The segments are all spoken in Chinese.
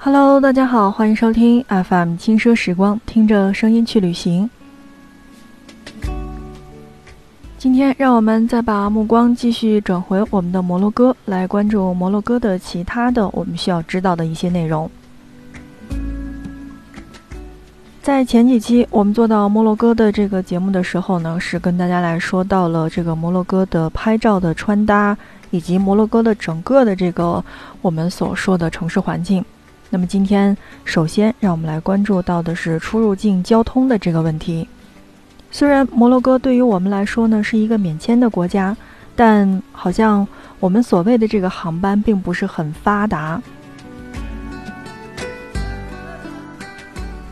Hello，大家好，欢迎收听 FM 轻奢时光，听着声音去旅行。今天，让我们再把目光继续转回我们的摩洛哥，来关注摩洛哥的其他的我们需要知道的一些内容。在前几期我们做到摩洛哥的这个节目的时候呢，是跟大家来说到了这个摩洛哥的拍照的穿搭，以及摩洛哥的整个的这个我们所说的城市环境。那么今天，首先让我们来关注到的是出入境交通的这个问题。虽然摩洛哥对于我们来说呢是一个免签的国家，但好像我们所谓的这个航班并不是很发达。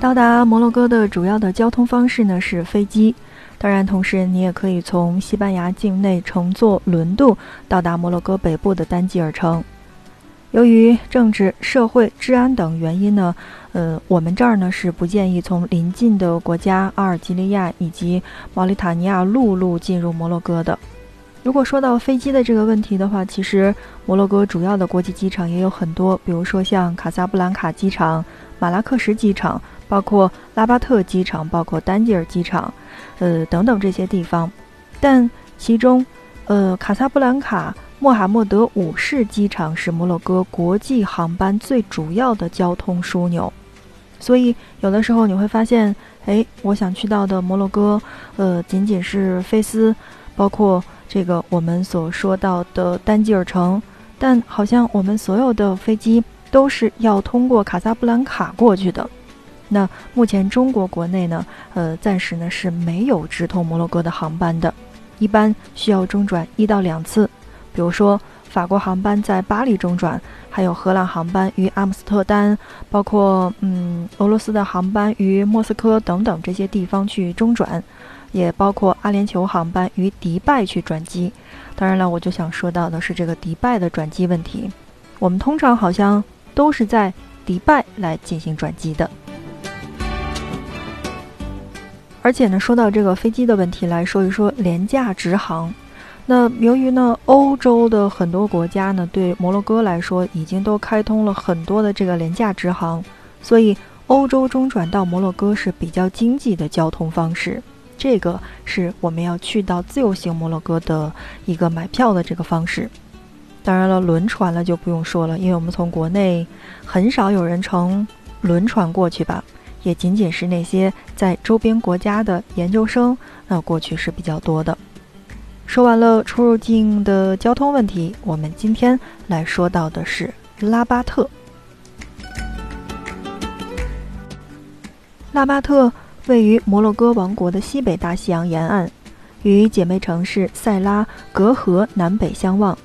到达摩洛哥的主要的交通方式呢是飞机，当然同时你也可以从西班牙境内乘坐轮渡到达摩洛哥北部的丹吉尔城。由于政治、社会、治安等原因呢，呃，我们这儿呢是不建议从邻近的国家阿尔及利亚以及毛里塔尼亚陆路进入摩洛哥的。如果说到飞机的这个问题的话，其实摩洛哥主要的国际机场也有很多，比如说像卡萨布兰卡机场、马拉克什机场，包括拉巴特机场，包括丹吉尔机场，呃，等等这些地方。但其中，呃，卡萨布兰卡。穆罕默德五世机场是摩洛哥国际航班最主要的交通枢纽，所以有的时候你会发现，哎，我想去到的摩洛哥，呃，仅仅是菲斯，包括这个我们所说到的丹吉尔城，但好像我们所有的飞机都是要通过卡萨布兰卡过去的。那目前中国国内呢，呃，暂时呢是没有直通摩洛哥的航班的，一般需要中转一到两次。比如说，法国航班在巴黎中转，还有荷兰航班于阿姆斯特丹，包括嗯俄罗斯的航班于莫斯科等等这些地方去中转，也包括阿联酋航班于迪拜去转机。当然了，我就想说到的是这个迪拜的转机问题，我们通常好像都是在迪拜来进行转机的。而且呢，说到这个飞机的问题，来说一说廉价直航。那由于呢，欧洲的很多国家呢，对摩洛哥来说已经都开通了很多的这个廉价直航，所以欧洲中转到摩洛哥是比较经济的交通方式。这个是我们要去到自由行摩洛哥的一个买票的这个方式。当然了，轮船了就不用说了，因为我们从国内很少有人乘轮船过去吧，也仅仅是那些在周边国家的研究生，那过去是比较多的。说完了出入境的交通问题，我们今天来说到的是拉巴特。拉巴特位于摩洛哥王国的西北大西洋沿岸，与姐妹城市塞拉隔河南北相望，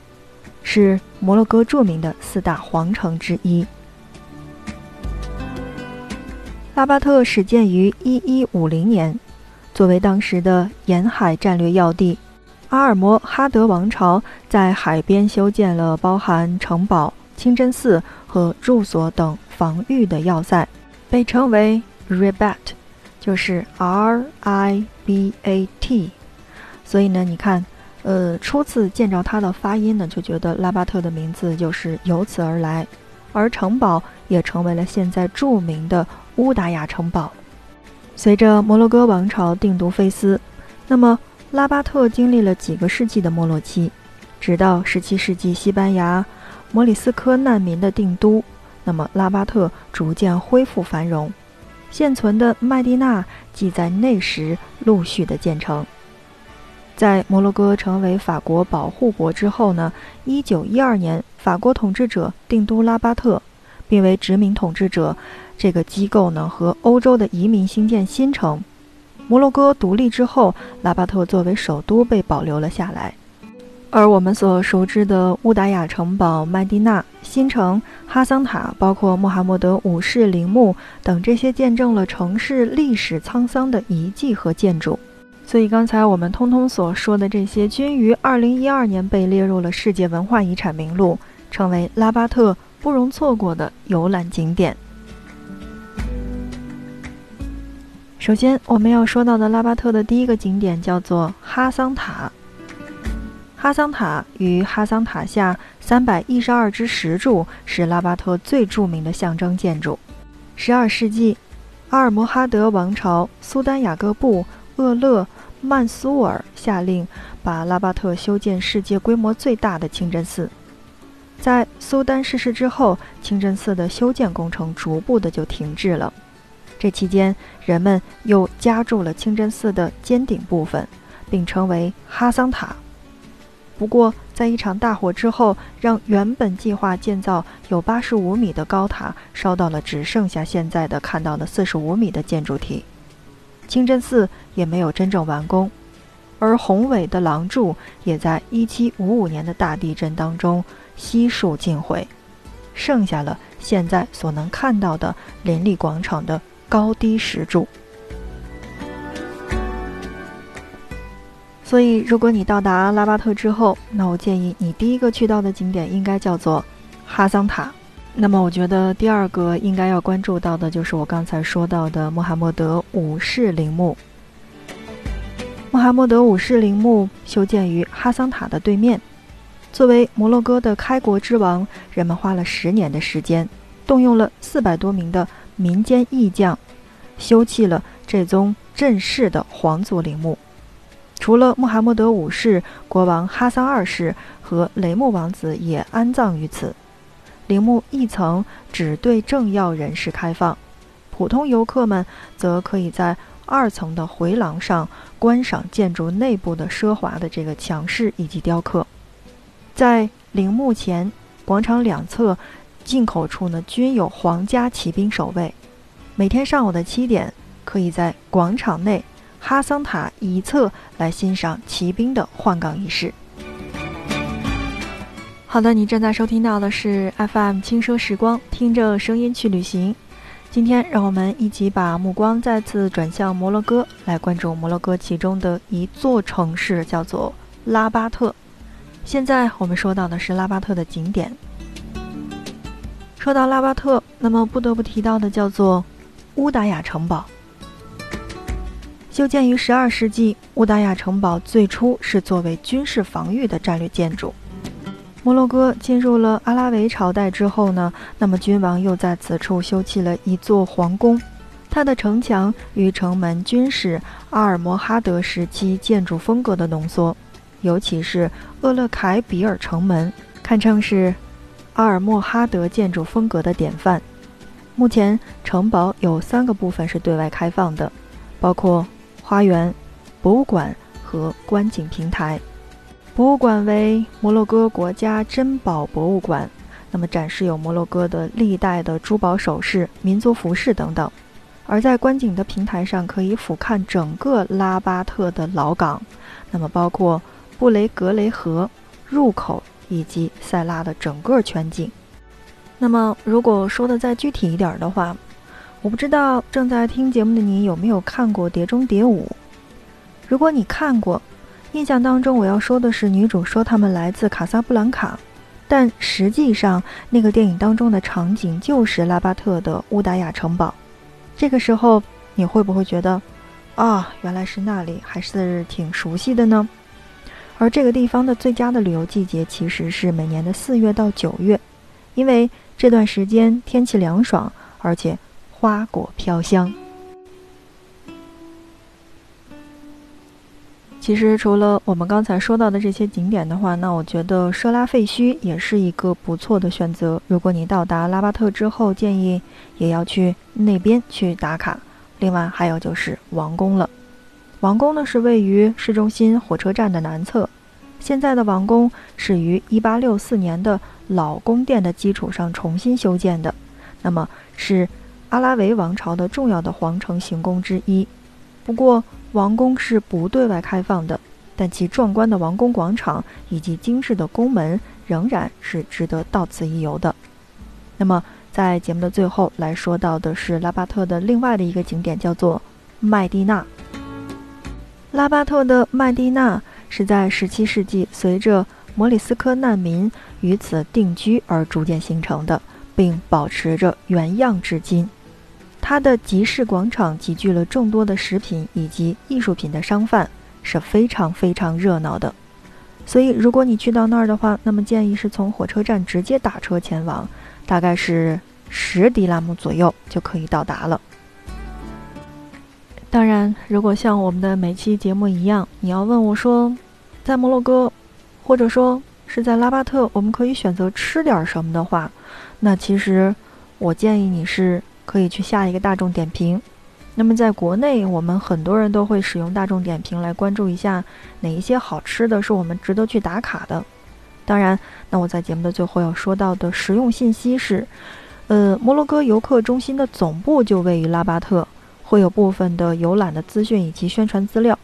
是摩洛哥著名的四大皇城之一。拉巴特始建于1150年，作为当时的沿海战略要地。阿尔摩哈德王朝在海边修建了包含城堡、清真寺和住所等防御的要塞，被称为 Ribat，就是 R I B A T。所以呢，你看，呃，初次见着它的发音呢，就觉得拉巴特的名字就是由此而来。而城堡也成为了现在著名的乌达雅城堡。随着摩洛哥王朝定都菲斯，那么。拉巴特经历了几个世纪的没落期，直到17世纪西班牙摩里斯科难民的定都，那么拉巴特逐渐恢复繁荣。现存的麦地那即在那时陆续的建成。在摩洛哥成为法国保护国之后呢，1912年法国统治者定都拉巴特，并为殖民统治者这个机构呢和欧洲的移民兴建新城。摩洛哥独立之后，拉巴特作为首都被保留了下来。而我们所熟知的乌达雅城堡、麦地那新城、哈桑塔，包括穆罕默德五世陵墓等这些见证了城市历史沧桑的遗迹和建筑。所以，刚才我们通通所说的这些，均于2012年被列入了世界文化遗产名录，成为拉巴特不容错过的游览景点。首先，我们要说到的拉巴特的第一个景点叫做哈桑塔。哈桑塔与哈桑塔下三百一十二支石柱是拉巴特最著名的象征建筑。十二世纪，阿尔摩哈德王朝苏丹雅各布·厄勒·曼苏尔下令把拉巴特修建世界规模最大的清真寺。在苏丹逝世之后，清真寺的修建工程逐步的就停滞了。这期间，人们又加筑了清真寺的尖顶部分，并称为哈桑塔。不过，在一场大火之后，让原本计划建造有八十五米的高塔烧到了只剩下现在的看到的四十五米的建筑体，清真寺也没有真正完工，而宏伟的廊柱也在一七五五年的大地震当中悉数尽毁，剩下了现在所能看到的林立广场的高低石柱。所以，如果你到达拉巴特之后，那我建议你第一个去到的景点应该叫做哈桑塔。那么，我觉得第二个应该要关注到的就是我刚才说到的穆罕默德五世陵墓。穆罕默德五世陵墓修建于哈桑塔的对面。作为摩洛哥的开国之王，人们花了十年的时间，动用了四百多名的民间艺匠，修葺了这宗正式的皇族陵墓。除了穆罕默德五世，国王哈桑二世和雷木王子也安葬于此。陵墓一层只对政要人士开放，普通游客们则可以在二层的回廊上观赏建筑内部的奢华的这个墙饰以及雕刻。在陵墓前广场两侧进口处呢，均有皇家骑兵守卫。每天上午的七点，可以在广场内。哈桑塔一侧来欣赏骑兵的换岗仪式。好的，你正在收听到的是 FM 轻奢时光，听着声音去旅行。今天，让我们一起把目光再次转向摩洛哥，来关注摩洛哥其中的一座城市，叫做拉巴特。现在我们说到的是拉巴特的景点。说到拉巴特，那么不得不提到的叫做乌达雅城堡。修建于12世纪，乌达雅城堡最初是作为军事防御的战略建筑。摩洛哥进入了阿拉维朝代之后呢，那么君王又在此处修葺了一座皇宫，它的城墙与城门均是阿尔摩哈德时期建筑风格的浓缩，尤其是厄勒凯比尔城门，堪称是阿尔莫哈德建筑风格的典范。目前城堡有三个部分是对外开放的，包括。花园、博物馆和观景平台。博物馆为摩洛哥国家珍宝博物馆，那么展示有摩洛哥的历代的珠宝首饰、民族服饰等等。而在观景的平台上，可以俯瞰整个拉巴特的老港，那么包括布雷格雷河入口以及塞拉的整个全景。那么，如果说的再具体一点的话，我不知道正在听节目的你有没有看过《碟中谍五》。如果你看过，印象当中我要说的是女主说他们来自卡萨布兰卡，但实际上那个电影当中的场景就是拉巴特的乌达雅城堡。这个时候你会不会觉得，啊，原来是那里，还是挺熟悉的呢？而这个地方的最佳的旅游季节其实是每年的四月到九月，因为这段时间天气凉爽，而且。花果飘香。其实，除了我们刚才说到的这些景点的话，那我觉得舍拉废墟也是一个不错的选择。如果你到达拉巴特之后，建议也要去那边去打卡。另外，还有就是王宫了。王宫呢是位于市中心火车站的南侧。现在的王宫是于1864年的老宫殿的基础上重新修建的。那么是。阿拉维王朝的重要的皇城行宫之一，不过王宫是不对外开放的，但其壮观的王宫广场以及精致的宫门仍然是值得到此一游的。那么，在节目的最后来说到的是拉巴特的另外的一个景点，叫做麦地那。拉巴特的麦地那是在17世纪随着摩里斯科难民于此定居而逐渐形成的，并保持着原样至今。它的集市广场集聚了众多的食品以及艺术品的商贩，是非常非常热闹的。所以如果你去到那儿的话，那么建议是从火车站直接打车前往，大概是十迪拉姆左右就可以到达了。当然，如果像我们的每期节目一样，你要问我说，在摩洛哥，或者说是在拉巴特，我们可以选择吃点什么的话，那其实我建议你是可以去下一个大众点评。那么在国内，我们很多人都会使用大众点评来关注一下哪一些好吃的是我们值得去打卡的。当然，那我在节目的最后要说到的实用信息是，呃，摩洛哥游客中心的总部就位于拉巴特。会有部分的游览的资讯以及宣传资料，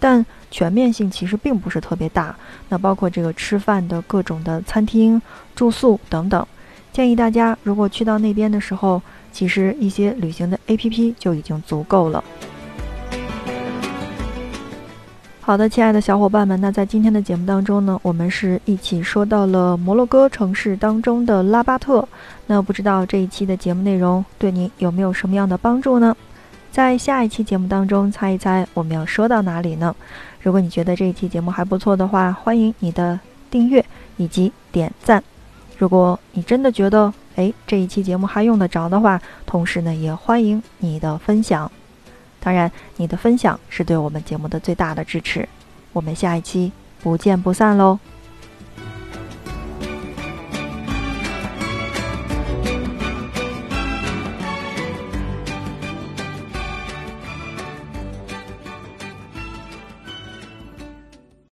但全面性其实并不是特别大。那包括这个吃饭的各种的餐厅、住宿等等，建议大家如果去到那边的时候，其实一些旅行的 APP 就已经足够了。好的，亲爱的小伙伴们，那在今天的节目当中呢，我们是一起说到了摩洛哥城市当中的拉巴特。那不知道这一期的节目内容对您有没有什么样的帮助呢？在下一期节目当中，猜一猜我们要说到哪里呢？如果你觉得这一期节目还不错的话，欢迎你的订阅以及点赞。如果你真的觉得哎这一期节目还用得着的话，同时呢也欢迎你的分享。当然，你的分享是对我们节目的最大的支持。我们下一期不见不散喽！